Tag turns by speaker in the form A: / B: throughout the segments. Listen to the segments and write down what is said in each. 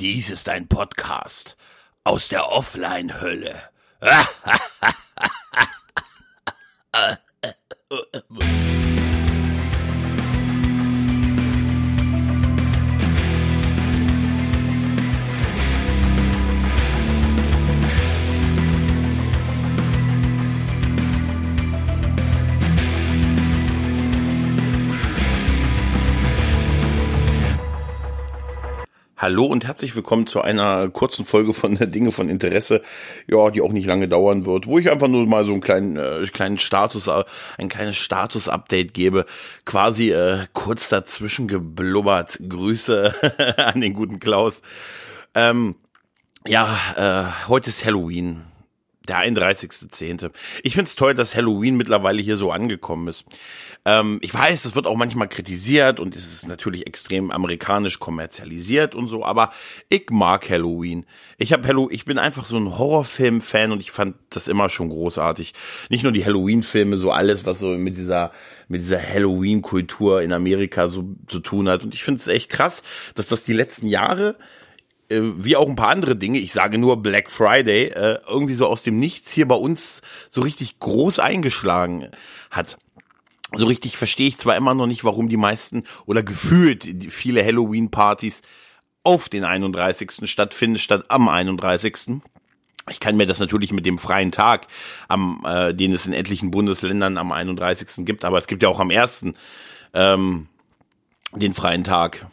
A: Dies ist ein Podcast aus der Offline-Hölle. Hallo und herzlich willkommen zu einer kurzen Folge von Dinge von Interesse, ja, die auch nicht lange dauern wird, wo ich einfach nur mal so einen kleinen, äh, kleinen Status, äh, ein kleines Status-Update gebe, quasi äh, kurz dazwischen geblubbert. Grüße an den guten Klaus. Ähm, ja, äh, heute ist Halloween. Der 31.10. Ich find's toll, dass Halloween mittlerweile hier so angekommen ist. Ähm, ich weiß, das wird auch manchmal kritisiert und es ist natürlich extrem amerikanisch kommerzialisiert und so, aber ich mag Halloween. Ich habe Hallow ich bin einfach so ein Horrorfilm-Fan und ich fand das immer schon großartig. Nicht nur die Halloween-Filme, so alles, was so mit dieser mit dieser Halloween-Kultur in Amerika so zu tun hat. Und ich finde es echt krass, dass das die letzten Jahre äh, wie auch ein paar andere Dinge, ich sage nur Black Friday, äh, irgendwie so aus dem Nichts hier bei uns so richtig groß eingeschlagen hat. So richtig verstehe ich zwar immer noch nicht, warum die meisten oder gefühlt viele Halloween-Partys auf den 31. stattfinden, statt am 31. Ich kann mir das natürlich mit dem freien Tag, am, äh, den es in etlichen Bundesländern am 31. gibt, aber es gibt ja auch am 1. Ähm, den freien Tag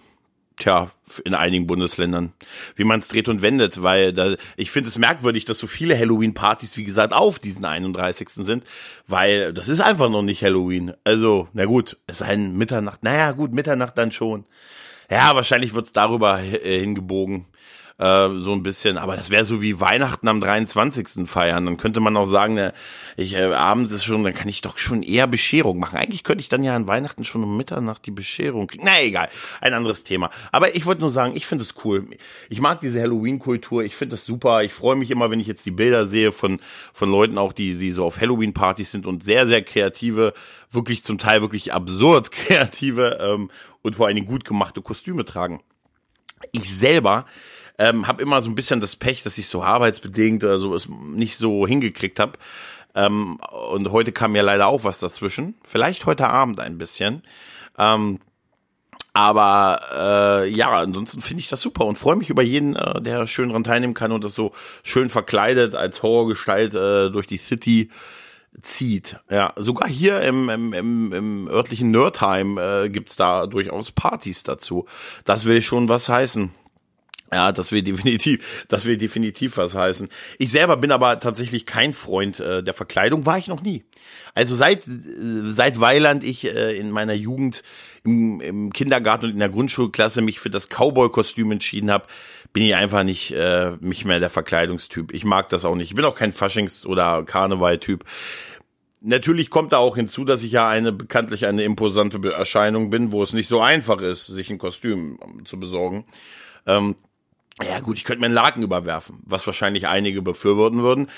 A: tja, in einigen Bundesländern, wie man es dreht und wendet, weil da, ich finde es merkwürdig, dass so viele Halloween-Partys, wie gesagt, auf diesen 31. sind, weil das ist einfach noch nicht Halloween. Also, na gut, es ist ein Mitternacht, naja, gut, Mitternacht dann schon. Ja, wahrscheinlich wird's darüber äh, hingebogen äh, so ein bisschen. Aber das wäre so wie Weihnachten am 23. feiern. Dann könnte man auch sagen, ne, ich äh, abends ist schon, dann kann ich doch schon eher Bescherung machen. Eigentlich könnte ich dann ja an Weihnachten schon um Mitternacht die Bescherung kriegen. Na egal, ein anderes Thema. Aber ich wollte nur sagen, ich finde es cool. Ich mag diese Halloween-Kultur. Ich finde das super. Ich freue mich immer, wenn ich jetzt die Bilder sehe von von Leuten auch, die die so auf Halloween-Partys sind und sehr sehr kreative, wirklich zum Teil wirklich absurd kreative ähm, und vor allen Dingen gut gemachte Kostüme tragen. Ich selber ähm, habe immer so ein bisschen das Pech, dass ich so arbeitsbedingt oder so es nicht so hingekriegt habe. Ähm, und heute kam ja leider auch was dazwischen. Vielleicht heute Abend ein bisschen. Ähm, aber äh, ja, ansonsten finde ich das super und freue mich über jeden, äh, der schön dran teilnehmen kann und das so schön verkleidet als Horrorgestalt äh, durch die City zieht. Ja, sogar hier im, im, im, im örtlichen Nerdheim äh, gibt's da durchaus Partys dazu. Das will schon was heißen. Ja, das will definitiv, das will definitiv was heißen. Ich selber bin aber tatsächlich kein Freund äh, der Verkleidung, war ich noch nie. Also seit seit Weiland ich äh, in meiner Jugend im, im Kindergarten und in der Grundschulklasse mich für das Cowboy-Kostüm entschieden habe, bin ich einfach nicht äh, mich mehr der Verkleidungstyp. Ich mag das auch nicht. Ich bin auch kein Faschings- oder Karneval-Typ. Natürlich kommt da auch hinzu, dass ich ja eine bekanntlich eine imposante Erscheinung bin, wo es nicht so einfach ist, sich ein Kostüm zu besorgen. Ähm, ja gut, ich könnte mir einen Laken überwerfen, was wahrscheinlich einige befürworten würden.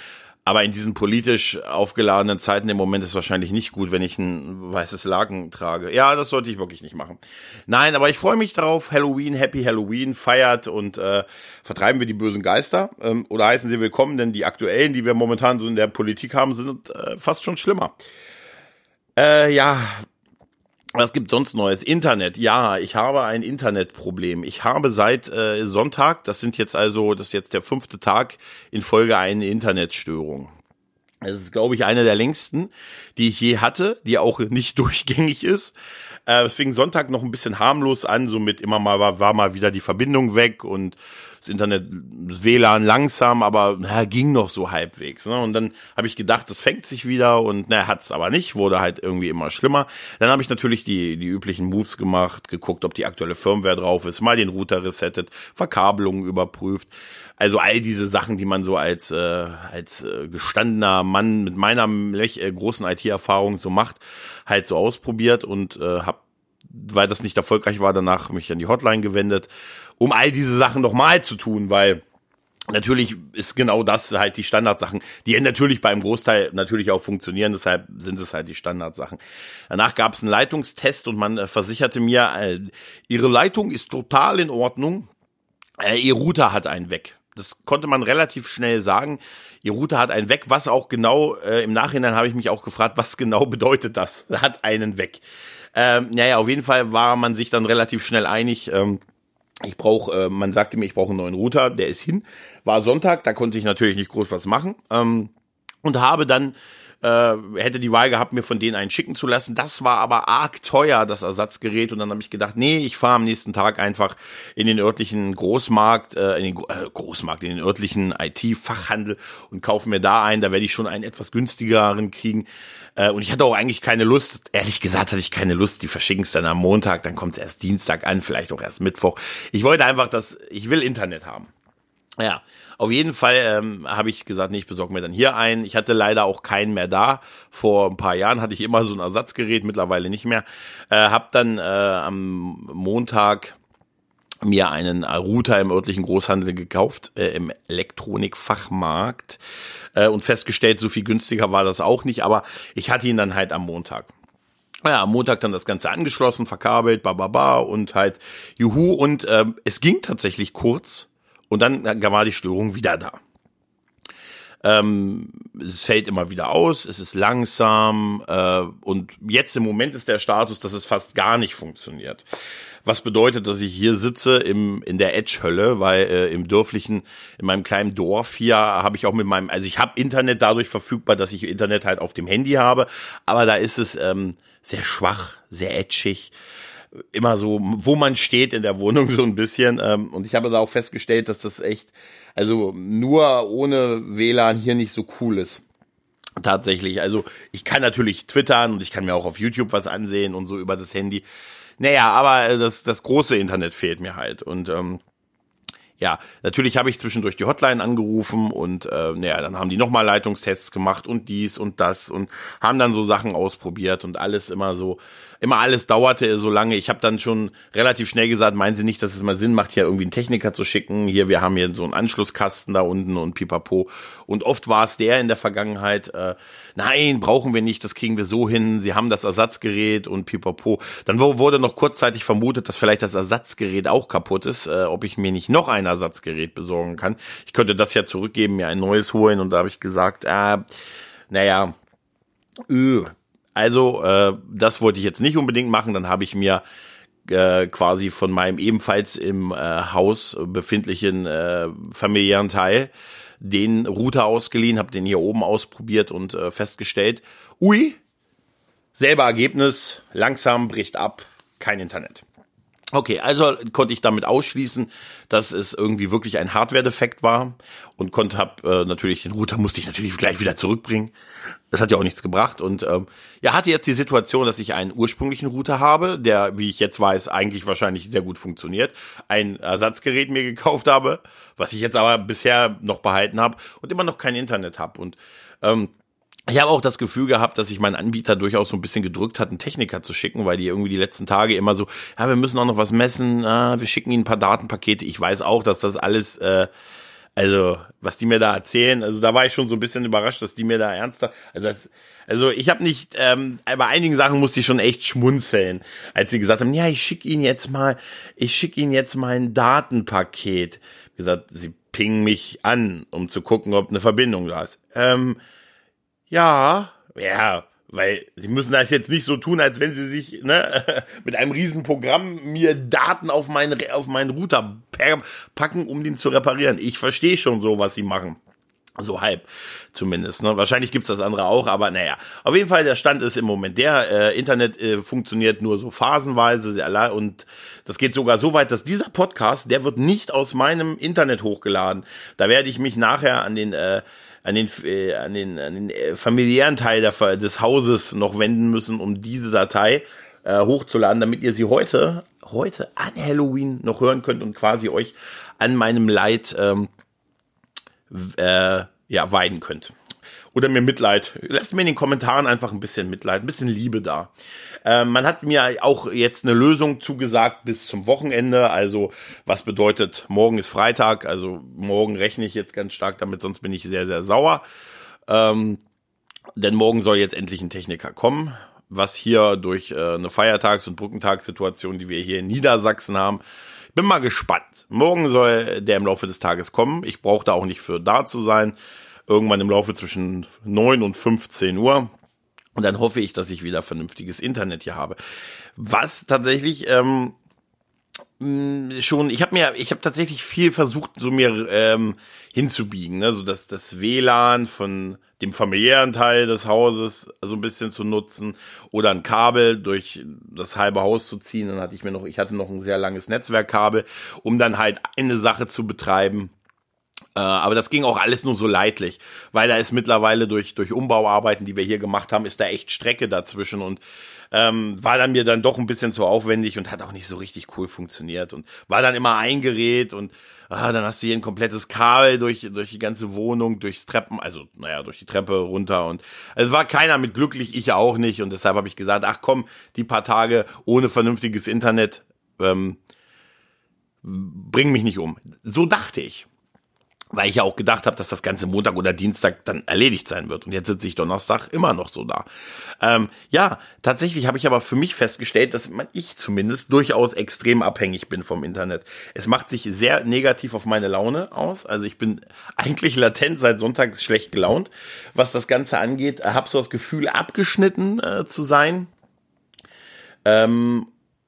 A: Aber in diesen politisch aufgeladenen Zeiten im Moment ist wahrscheinlich nicht gut, wenn ich ein weißes Laken trage. Ja, das sollte ich wirklich nicht machen. Nein, aber ich freue mich darauf. Halloween, Happy Halloween, feiert und äh, vertreiben wir die bösen Geister. Ähm, oder heißen sie willkommen, denn die aktuellen, die wir momentan so in der Politik haben, sind äh, fast schon schlimmer. Äh, ja, was gibt sonst Neues? Internet. Ja, ich habe ein Internetproblem. Ich habe seit äh, Sonntag, das sind jetzt also, das ist jetzt der fünfte Tag in Folge eine Internetstörung. Das ist, glaube ich, eine der längsten, die ich je hatte, die auch nicht durchgängig ist. Äh, es fing Sonntag noch ein bisschen harmlos an, so mit immer mal war, war mal wieder die Verbindung weg und das Internet, das WLAN langsam, aber na, ging noch so halbwegs. Ne? Und dann habe ich gedacht, das fängt sich wieder und na, hat's aber nicht, wurde halt irgendwie immer schlimmer. Dann habe ich natürlich die, die üblichen Moves gemacht, geguckt, ob die aktuelle Firmware drauf ist, mal den Router resettet, Verkabelungen überprüft. Also all diese Sachen, die man so als, äh, als äh, gestandener Mann mit meiner äh, großen IT-Erfahrung so macht, halt so ausprobiert und äh, habe weil das nicht erfolgreich war, danach mich an die Hotline gewendet um all diese Sachen nochmal zu tun, weil Natürlich ist genau das halt die Standardsachen, die natürlich beim Großteil natürlich auch funktionieren, deshalb sind es halt die Standardsachen. Danach gab es einen Leitungstest und man äh, versicherte mir, äh, ihre Leitung ist total in Ordnung. Äh, ihr Router hat einen weg. Das konnte man relativ schnell sagen. Ihr Router hat einen weg, was auch genau, äh, im Nachhinein habe ich mich auch gefragt, was genau bedeutet das? Hat einen weg. Ähm, naja, auf jeden Fall war man sich dann relativ schnell einig. Ähm, ich brauche, äh, man sagte mir, ich brauche einen neuen Router, der ist hin. War Sonntag, da konnte ich natürlich nicht groß was machen. Ähm, und habe dann äh, hätte die Wahl gehabt, mir von denen einen schicken zu lassen. Das war aber arg teuer, das Ersatzgerät. Und dann habe ich gedacht, nee, ich fahre am nächsten Tag einfach in den örtlichen Großmarkt, äh, in den äh, Großmarkt, in den örtlichen IT-Fachhandel und kaufe mir da ein. Da werde ich schon einen etwas günstigeren kriegen. Äh, und ich hatte auch eigentlich keine Lust, ehrlich gesagt hatte ich keine Lust, die verschicken es dann am Montag, dann kommt es erst Dienstag an, vielleicht auch erst Mittwoch. Ich wollte einfach, dass ich will Internet haben. Ja, auf jeden Fall ähm, habe ich gesagt, nee, ich besorge mir dann hier einen. Ich hatte leider auch keinen mehr da. Vor ein paar Jahren hatte ich immer so ein Ersatzgerät, mittlerweile nicht mehr. Äh, hab dann äh, am Montag mir einen Router im örtlichen Großhandel gekauft, äh, im Elektronikfachmarkt äh, und festgestellt, so viel günstiger war das auch nicht, aber ich hatte ihn dann halt am Montag. Ja, am Montag dann das Ganze angeschlossen, verkabelt, bababa und halt juhu und äh, es ging tatsächlich kurz und dann war die Störung wieder da. Ähm, es fällt immer wieder aus, es ist langsam äh, und jetzt im Moment ist der Status, dass es fast gar nicht funktioniert. Was bedeutet, dass ich hier sitze im, in der Edge-Hölle, weil äh, im dörflichen, in meinem kleinen Dorf hier habe ich auch mit meinem, also ich habe Internet dadurch verfügbar, dass ich Internet halt auf dem Handy habe, aber da ist es ähm, sehr schwach, sehr edgig immer so, wo man steht in der Wohnung so ein bisschen. Ähm, und ich habe da auch festgestellt, dass das echt, also nur ohne WLAN hier nicht so cool ist. Tatsächlich. Also ich kann natürlich twittern und ich kann mir auch auf YouTube was ansehen und so über das Handy. Naja, aber das, das große Internet fehlt mir halt. Und ähm, ja, natürlich habe ich zwischendurch die Hotline angerufen und äh, naja, dann haben die nochmal Leitungstests gemacht und dies und das und haben dann so Sachen ausprobiert und alles immer so, immer alles dauerte so lange. Ich habe dann schon relativ schnell gesagt, meinen Sie nicht, dass es mal Sinn macht, hier irgendwie einen Techniker zu schicken? Hier, wir haben hier so einen Anschlusskasten da unten und pipapo. Und oft war es der in der Vergangenheit, äh, nein, brauchen wir nicht, das kriegen wir so hin, Sie haben das Ersatzgerät und pipapo. Dann wurde noch kurzzeitig vermutet, dass vielleicht das Ersatzgerät auch kaputt ist, äh, ob ich mir nicht noch ein Ersatzgerät besorgen kann. Ich könnte das ja zurückgeben, mir ein neues holen und da habe ich gesagt, äh, naja, öh, also, äh, das wollte ich jetzt nicht unbedingt machen. Dann habe ich mir äh, quasi von meinem ebenfalls im äh, Haus befindlichen äh, familiären Teil den Router ausgeliehen, habe den hier oben ausprobiert und äh, festgestellt, ui, selber Ergebnis, langsam bricht ab, kein Internet. Okay, also konnte ich damit ausschließen, dass es irgendwie wirklich ein Hardware-Defekt war und konnte hab äh, natürlich den Router musste ich natürlich gleich wieder zurückbringen. Das hat ja auch nichts gebracht und ähm, ja hatte jetzt die Situation, dass ich einen ursprünglichen Router habe, der wie ich jetzt weiß eigentlich wahrscheinlich sehr gut funktioniert, ein Ersatzgerät mir gekauft habe, was ich jetzt aber bisher noch behalten habe und immer noch kein Internet habe und ähm, ich habe auch das Gefühl gehabt, dass sich mein Anbieter durchaus so ein bisschen gedrückt hat, einen Techniker zu schicken, weil die irgendwie die letzten Tage immer so, ja, wir müssen auch noch was messen, äh, wir schicken ihnen ein paar Datenpakete. Ich weiß auch, dass das alles, äh, also was die mir da erzählen, also da war ich schon so ein bisschen überrascht, dass die mir da ernster, also als, also ich habe nicht, ähm, bei einigen Sachen musste ich schon echt schmunzeln, als sie gesagt haben, ja, ich schicke Ihnen jetzt mal, ich schicke Ihnen jetzt mal ein Datenpaket. Wie gesagt, sie pingen mich an, um zu gucken, ob eine Verbindung da ist. Ähm, ja, ja, weil sie müssen das jetzt nicht so tun, als wenn sie sich ne, mit einem Riesenprogramm mir Daten auf meinen, auf meinen Router packen, um den zu reparieren. Ich verstehe schon so, was sie machen. So halb zumindest. Ne? Wahrscheinlich gibt's das andere auch, aber naja. Auf jeden Fall, der Stand ist im Moment der. Äh, Internet äh, funktioniert nur so phasenweise sehr und das geht sogar so weit, dass dieser Podcast, der wird nicht aus meinem Internet hochgeladen. Da werde ich mich nachher an den äh, an den, äh, an den, an den äh, familiären Teil der, des Hauses noch wenden müssen, um diese Datei äh, hochzuladen, damit ihr sie heute, heute an Halloween noch hören könnt und quasi euch an meinem Leid ähm, äh, ja, weiden könnt oder mir Mitleid. Lasst mir in den Kommentaren einfach ein bisschen Mitleid, ein bisschen Liebe da. Ähm, man hat mir auch jetzt eine Lösung zugesagt bis zum Wochenende. Also was bedeutet, morgen ist Freitag. Also morgen rechne ich jetzt ganz stark damit, sonst bin ich sehr, sehr sauer. Ähm, denn morgen soll jetzt endlich ein Techniker kommen. Was hier durch äh, eine Feiertags- und Brückentagssituation, die wir hier in Niedersachsen haben, bin mal gespannt. Morgen soll der im Laufe des Tages kommen. Ich brauche da auch nicht für da zu sein. Irgendwann im Laufe zwischen 9 und 15 Uhr. Und dann hoffe ich, dass ich wieder vernünftiges Internet hier habe. Was tatsächlich ähm, schon, ich habe mir, ich habe tatsächlich viel versucht, so mir ähm, hinzubiegen, ne? so dass das WLAN von dem familiären Teil des Hauses so ein bisschen zu nutzen oder ein Kabel durch das halbe Haus zu ziehen. Dann hatte ich mir noch, ich hatte noch ein sehr langes Netzwerkkabel, um dann halt eine Sache zu betreiben. Äh, aber das ging auch alles nur so leidlich, weil da ist mittlerweile durch, durch Umbauarbeiten, die wir hier gemacht haben, ist da echt Strecke dazwischen und ähm, war dann mir dann doch ein bisschen zu aufwendig und hat auch nicht so richtig cool funktioniert und war dann immer ein Gerät und ah, dann hast du hier ein komplettes Kabel durch, durch die ganze Wohnung, durchs Treppen, also naja, durch die Treppe runter und es war keiner mit glücklich, ich auch nicht und deshalb habe ich gesagt, ach komm, die paar Tage ohne vernünftiges Internet ähm, bring mich nicht um. So dachte ich weil ich ja auch gedacht habe, dass das ganze Montag oder Dienstag dann erledigt sein wird. Und jetzt sitze ich Donnerstag immer noch so da. Ähm, ja, tatsächlich habe ich aber für mich festgestellt, dass ich zumindest durchaus extrem abhängig bin vom Internet. Es macht sich sehr negativ auf meine Laune aus. Also ich bin eigentlich latent seit Sonntags schlecht gelaunt, was das Ganze angeht. Habe so das Gefühl, abgeschnitten äh, zu sein. Ähm,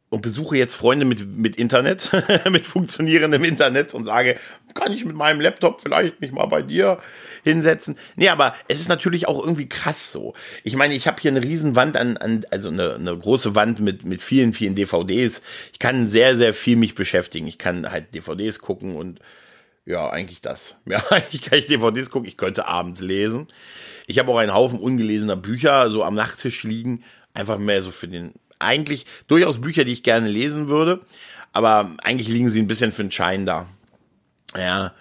A: und besuche jetzt Freunde mit, mit Internet, mit funktionierendem Internet und sage, kann ich mit meinem Laptop vielleicht mich mal bei dir hinsetzen? Nee, aber es ist natürlich auch irgendwie krass so. Ich meine, ich habe hier eine Riesenwand an, an also eine, eine große Wand mit, mit vielen, vielen DVDs. Ich kann sehr, sehr viel mich beschäftigen. Ich kann halt DVDs gucken und ja, eigentlich das. Ja, eigentlich kann ich DVDs gucken. Ich könnte abends lesen. Ich habe auch einen Haufen ungelesener Bücher so am Nachttisch liegen. Einfach mehr so für den eigentlich durchaus Bücher, die ich gerne lesen würde, aber eigentlich liegen sie ein bisschen für den Schein da. Ja.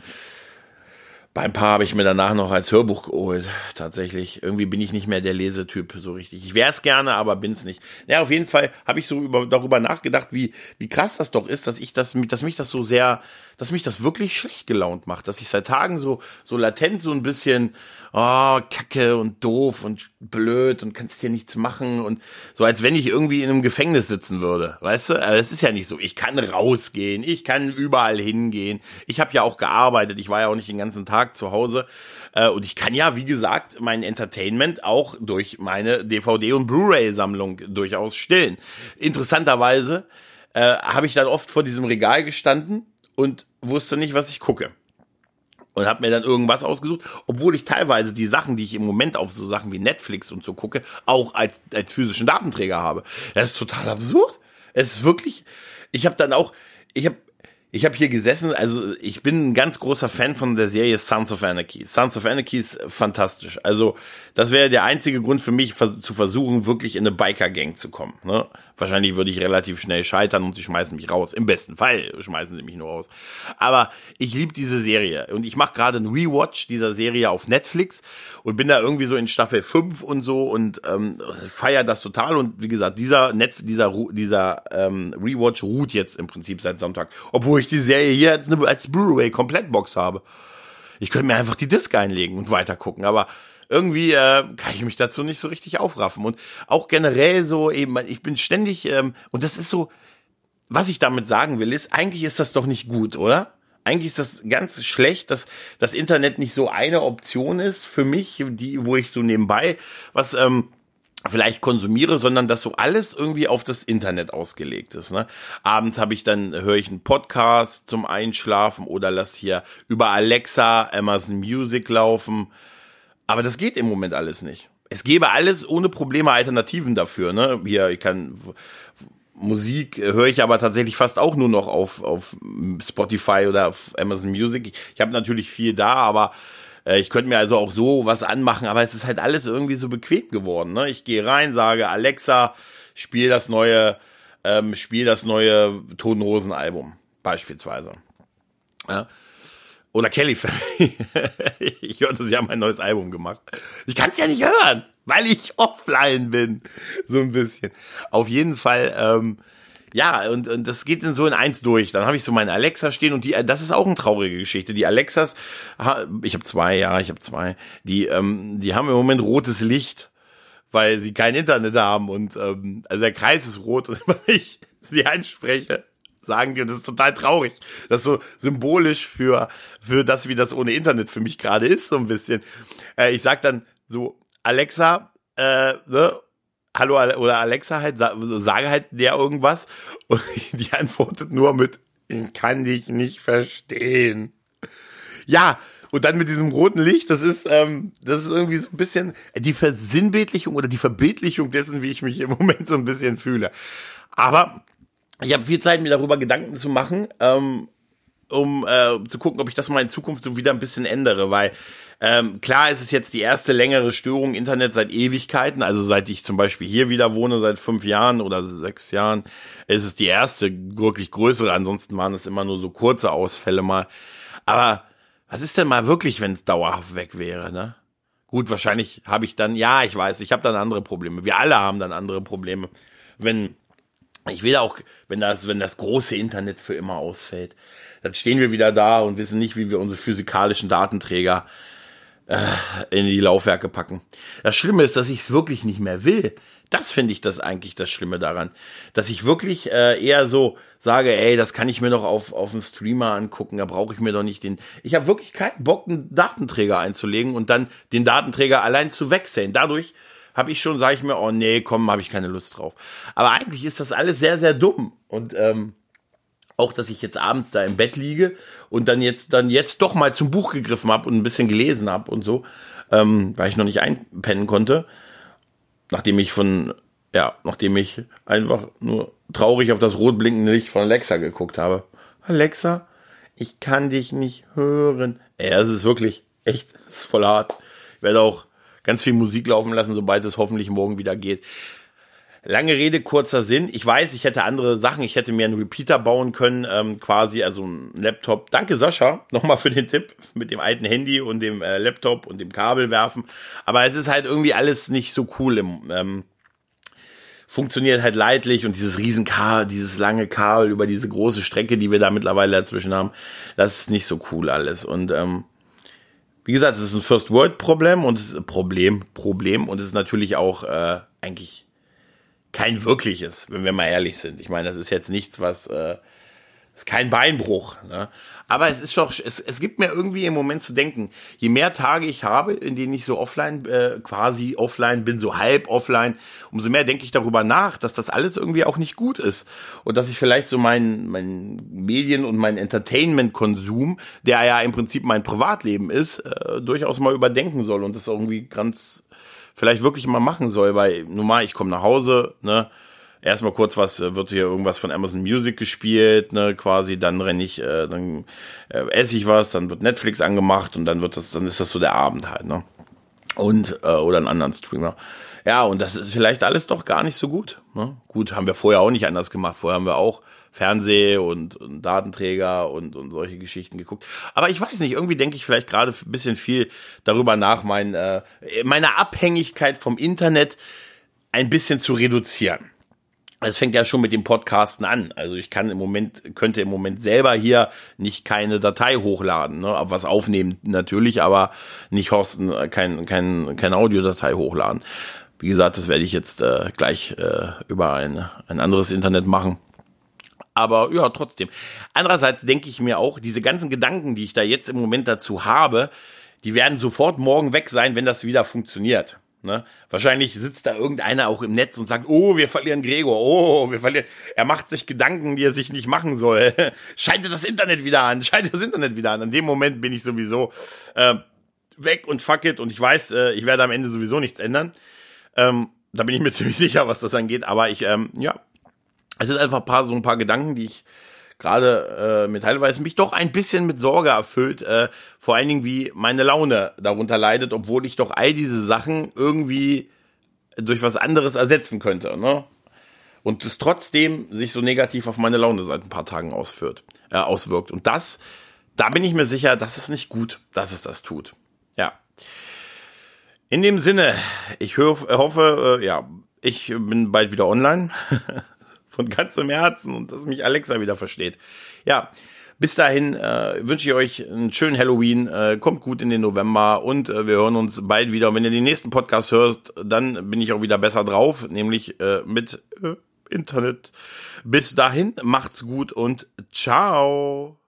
A: Bei ein paar habe ich mir danach noch als Hörbuch geholt. Tatsächlich. Irgendwie bin ich nicht mehr der Lesetyp so richtig. Ich wäre es gerne, aber bin's nicht. Ja, auf jeden Fall habe ich so über, darüber nachgedacht, wie, wie krass das doch ist, dass ich das, dass mich das so sehr, dass mich das wirklich schlecht gelaunt macht. Dass ich seit Tagen so, so latent so ein bisschen, oh, kacke und doof und blöd und kannst hier nichts machen und so, als wenn ich irgendwie in einem Gefängnis sitzen würde. Weißt du? Aber es ist ja nicht so. Ich kann rausgehen, ich kann überall hingehen. Ich habe ja auch gearbeitet, ich war ja auch nicht den ganzen Tag zu Hause. Äh, und ich kann ja, wie gesagt, mein Entertainment auch durch meine DVD- und Blu-ray-Sammlung durchaus stillen. Interessanterweise äh, habe ich dann oft vor diesem Regal gestanden und wusste nicht, was ich gucke und habe mir dann irgendwas ausgesucht, obwohl ich teilweise die Sachen, die ich im Moment auf so Sachen wie Netflix und so gucke, auch als, als physischen Datenträger habe. Das ist total absurd. Es ist wirklich, ich habe dann auch, ich habe ich habe hier gesessen, also ich bin ein ganz großer Fan von der Serie Sons of Anarchy. Sons of Anarchy ist fantastisch. Also das wäre der einzige Grund für mich, zu versuchen, wirklich in eine Biker-Gang zu kommen. Ne? Wahrscheinlich würde ich relativ schnell scheitern und sie schmeißen mich raus. Im besten Fall schmeißen sie mich nur raus. Aber ich liebe diese Serie und ich mache gerade einen Rewatch dieser Serie auf Netflix und bin da irgendwie so in Staffel 5 und so und ähm, feier das total. Und wie gesagt, dieser Netz, dieser, dieser ähm, Rewatch ruht jetzt im Prinzip seit Sonntag. Obwohl ich die Serie hier als, als Blu-ray-Komplettbox habe. Ich könnte mir einfach die Disc einlegen und weiter gucken, aber irgendwie äh, kann ich mich dazu nicht so richtig aufraffen. Und auch generell so eben, ich bin ständig, ähm, und das ist so, was ich damit sagen will, ist, eigentlich ist das doch nicht gut, oder? Eigentlich ist das ganz schlecht, dass das Internet nicht so eine Option ist für mich, die, wo ich so nebenbei was ähm, vielleicht konsumiere, sondern dass so alles irgendwie auf das Internet ausgelegt ist. Ne? Abends habe ich dann höre ich einen Podcast zum Einschlafen oder lass hier über Alexa Amazon Music laufen. Aber das geht im Moment alles nicht. Es gäbe alles ohne Probleme Alternativen dafür. Ne? Hier, ich kann Musik höre ich aber tatsächlich fast auch nur noch auf, auf Spotify oder auf Amazon Music. Ich, habe natürlich viel da, aber ich könnte mir also auch so was anmachen, aber es ist halt alles irgendwie so bequem geworden. Ne? Ich gehe rein, sage Alexa, spiel das neue, ähm, spiel das neue Tonhosen-Album beispielsweise. Ja? Oder Kelly Family. ich hörte, sie haben ein neues Album gemacht. Ich kann es ja nicht hören, weil ich offline bin. So ein bisschen. Auf jeden Fall, ähm, ja, und, und das geht dann so in eins durch. Dann habe ich so meine Alexa stehen und die, das ist auch eine traurige Geschichte. Die Alexas, ich habe zwei, ja, ich habe zwei. Die, ähm, die haben im Moment rotes Licht, weil sie kein Internet haben und ähm, also der Kreis ist rot und wenn ich sie anspreche, sagen die. Und das ist total traurig. Das ist so symbolisch für, für das, wie das ohne Internet für mich gerade ist, so ein bisschen. Äh, ich sag dann so, Alexa, äh, ne? Hallo oder Alexa halt, sage halt der irgendwas und die antwortet nur mit, ich kann dich nicht verstehen. Ja, und dann mit diesem roten Licht, das ist, ähm, das ist irgendwie so ein bisschen die Versinnbildlichung oder die Verbildlichung dessen, wie ich mich im Moment so ein bisschen fühle. Aber ich habe viel Zeit, mir darüber Gedanken zu machen, ähm, um äh, zu gucken, ob ich das mal in Zukunft so wieder ein bisschen ändere, weil ähm, klar ist es jetzt die erste längere Störung Internet seit Ewigkeiten, also seit ich zum Beispiel hier wieder wohne, seit fünf Jahren oder sechs Jahren, ist es die erste wirklich größere, ansonsten waren es immer nur so kurze Ausfälle mal. Aber was ist denn mal wirklich, wenn es dauerhaft weg wäre, ne? Gut, wahrscheinlich habe ich dann, ja, ich weiß, ich habe dann andere Probleme. Wir alle haben dann andere Probleme. Wenn, ich will auch, wenn das, wenn das große Internet für immer ausfällt, dann stehen wir wieder da und wissen nicht, wie wir unsere physikalischen Datenträger in die Laufwerke packen. Das Schlimme ist, dass ich es wirklich nicht mehr will. Das finde ich das eigentlich das Schlimme daran, dass ich wirklich äh, eher so sage, ey, das kann ich mir doch auf auf dem Streamer angucken, da brauche ich mir doch nicht den. Ich habe wirklich keinen Bock, einen Datenträger einzulegen und dann den Datenträger allein zu wechseln. Dadurch habe ich schon, sage ich mir, oh nee, komm, habe ich keine Lust drauf. Aber eigentlich ist das alles sehr sehr dumm und ähm, auch, dass ich jetzt abends da im Bett liege und dann jetzt dann jetzt doch mal zum Buch gegriffen habe und ein bisschen gelesen habe und so, ähm, weil ich noch nicht einpennen konnte nachdem ich von, ja, nachdem ich einfach nur traurig auf das rot blinkende Licht von Alexa geguckt habe. Alexa, ich kann dich nicht hören. Ey, es ist wirklich echt, es ist voll hart. Ich werde auch ganz viel Musik laufen lassen, sobald es hoffentlich morgen wieder geht. Lange Rede, kurzer Sinn. Ich weiß, ich hätte andere Sachen. Ich hätte mir einen Repeater bauen können, ähm, quasi, also ein Laptop. Danke, Sascha, nochmal für den Tipp mit dem alten Handy und dem äh, Laptop und dem Kabel werfen. Aber es ist halt irgendwie alles nicht so cool im, ähm, funktioniert halt leidlich und dieses riesen Kabel, dieses lange Kabel über diese große Strecke, die wir da mittlerweile dazwischen haben, das ist nicht so cool alles. Und ähm, wie gesagt, es ist ein First World Problem und es ist ein Problem, Problem und es ist natürlich auch äh, eigentlich kein wirkliches, wenn wir mal ehrlich sind. Ich meine, das ist jetzt nichts, was äh, ist kein Beinbruch. Ne? Aber es ist doch, es, es gibt mir irgendwie im Moment zu denken, je mehr Tage ich habe, in denen ich so offline, äh, quasi offline bin, so halb offline, umso mehr denke ich darüber nach, dass das alles irgendwie auch nicht gut ist. Und dass ich vielleicht so mein, mein Medien- und mein Entertainment-Konsum, der ja im Prinzip mein Privatleben ist, äh, durchaus mal überdenken soll und das irgendwie ganz vielleicht wirklich mal machen soll, weil normal, ich komme nach Hause, ne, erstmal kurz was, äh, wird hier irgendwas von Amazon Music gespielt, ne, quasi, dann renne ich, äh, dann äh, esse ich was, dann wird Netflix angemacht und dann wird das, dann ist das so der Abend halt, ne. Und, äh, oder einen anderen Streamer. Ja, und das ist vielleicht alles doch gar nicht so gut. Ne? Gut, haben wir vorher auch nicht anders gemacht. Vorher haben wir auch Fernseh und, und Datenträger und, und solche Geschichten geguckt. Aber ich weiß nicht, irgendwie denke ich vielleicht gerade ein bisschen viel darüber nach, mein, äh, meine Abhängigkeit vom Internet ein bisschen zu reduzieren. Es fängt ja schon mit dem Podcasten an. Also ich kann im Moment, könnte im Moment selber hier nicht keine Datei hochladen, ne? was aufnehmen natürlich, aber nicht hosten, äh, kein, kein, keine Audiodatei hochladen. Wie gesagt, das werde ich jetzt äh, gleich äh, über ein, ein anderes Internet machen. Aber ja, trotzdem. Andererseits denke ich mir auch, diese ganzen Gedanken, die ich da jetzt im Moment dazu habe, die werden sofort morgen weg sein, wenn das wieder funktioniert. Ne? Wahrscheinlich sitzt da irgendeiner auch im Netz und sagt, oh, wir verlieren Gregor, oh, wir verlieren. Er macht sich Gedanken, die er sich nicht machen soll. Schalte das Internet wieder an, schalte das Internet wieder an. In dem Moment bin ich sowieso äh, weg und fuck it und ich weiß, äh, ich werde am Ende sowieso nichts ändern. Ähm, da bin ich mir ziemlich sicher, was das angeht. Aber ich, ähm, ja, es sind einfach ein paar so ein paar Gedanken, die ich gerade äh, mit teilweise mich doch ein bisschen mit Sorge erfüllt, äh, vor allen Dingen wie meine Laune darunter leidet, obwohl ich doch all diese Sachen irgendwie durch was anderes ersetzen könnte, ne? Und es trotzdem sich so negativ auf meine Laune seit ein paar Tagen ausführt, äh, auswirkt. Und das, da bin ich mir sicher, das ist nicht gut, dass es das tut. Ja. In dem Sinne, ich hoffe, äh, ja, ich bin bald wieder online. Von ganzem Herzen und dass mich Alexa wieder versteht. Ja, bis dahin äh, wünsche ich euch einen schönen Halloween. Äh, kommt gut in den November und äh, wir hören uns bald wieder. Und wenn ihr den nächsten Podcast hört, dann bin ich auch wieder besser drauf, nämlich äh, mit äh, Internet. Bis dahin, macht's gut und ciao.